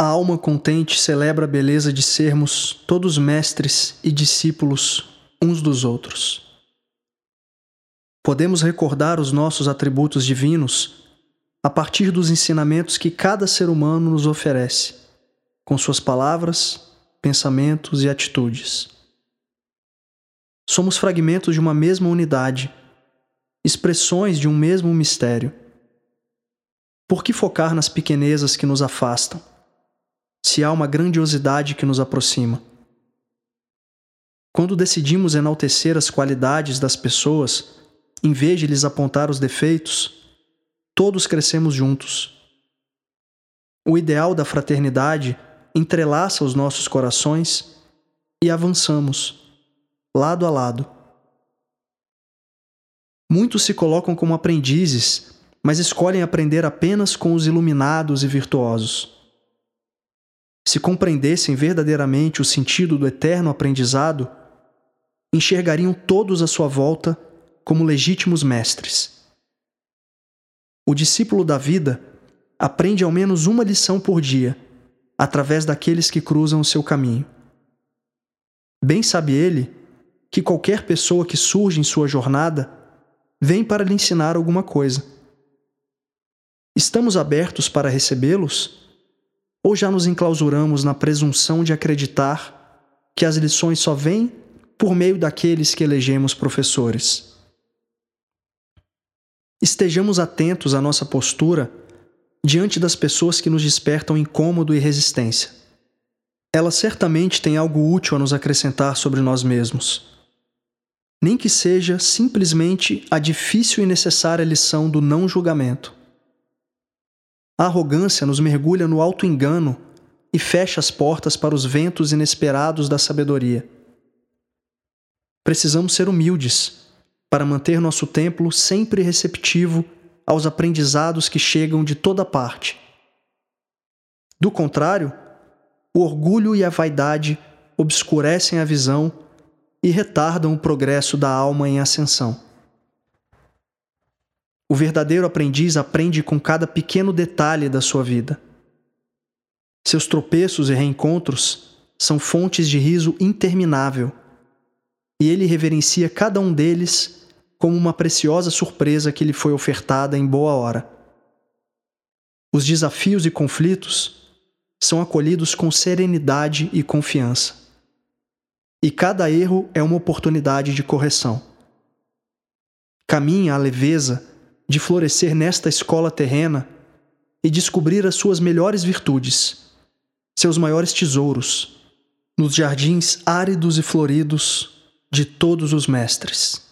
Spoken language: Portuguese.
A alma contente celebra a beleza de sermos todos mestres e discípulos uns dos outros. Podemos recordar os nossos atributos divinos a partir dos ensinamentos que cada ser humano nos oferece, com suas palavras, pensamentos e atitudes. Somos fragmentos de uma mesma unidade, expressões de um mesmo mistério. Por que focar nas pequenezas que nos afastam? Se há uma grandiosidade que nos aproxima. Quando decidimos enaltecer as qualidades das pessoas, em vez de lhes apontar os defeitos, todos crescemos juntos. O ideal da fraternidade entrelaça os nossos corações e avançamos, lado a lado. Muitos se colocam como aprendizes, mas escolhem aprender apenas com os iluminados e virtuosos se compreendessem verdadeiramente o sentido do eterno aprendizado, enxergariam todos à sua volta como legítimos mestres. O discípulo da vida aprende ao menos uma lição por dia, através daqueles que cruzam o seu caminho. Bem sabe ele que qualquer pessoa que surge em sua jornada vem para lhe ensinar alguma coisa. Estamos abertos para recebê-los? Ou já nos enclausuramos na presunção de acreditar que as lições só vêm por meio daqueles que elegemos professores? Estejamos atentos à nossa postura diante das pessoas que nos despertam incômodo e resistência. Elas certamente têm algo útil a nos acrescentar sobre nós mesmos. Nem que seja simplesmente a difícil e necessária lição do não julgamento. A arrogância nos mergulha no alto engano e fecha as portas para os ventos inesperados da sabedoria. Precisamos ser humildes para manter nosso templo sempre receptivo aos aprendizados que chegam de toda parte. Do contrário, o orgulho e a vaidade obscurecem a visão e retardam o progresso da alma em ascensão. O verdadeiro aprendiz aprende com cada pequeno detalhe da sua vida. Seus tropeços e reencontros são fontes de riso interminável, e ele reverencia cada um deles como uma preciosa surpresa que lhe foi ofertada em boa hora. Os desafios e conflitos são acolhidos com serenidade e confiança. E cada erro é uma oportunidade de correção. Caminha a leveza de florescer nesta escola terrena e descobrir as suas melhores virtudes, seus maiores tesouros, nos jardins áridos e floridos de todos os mestres.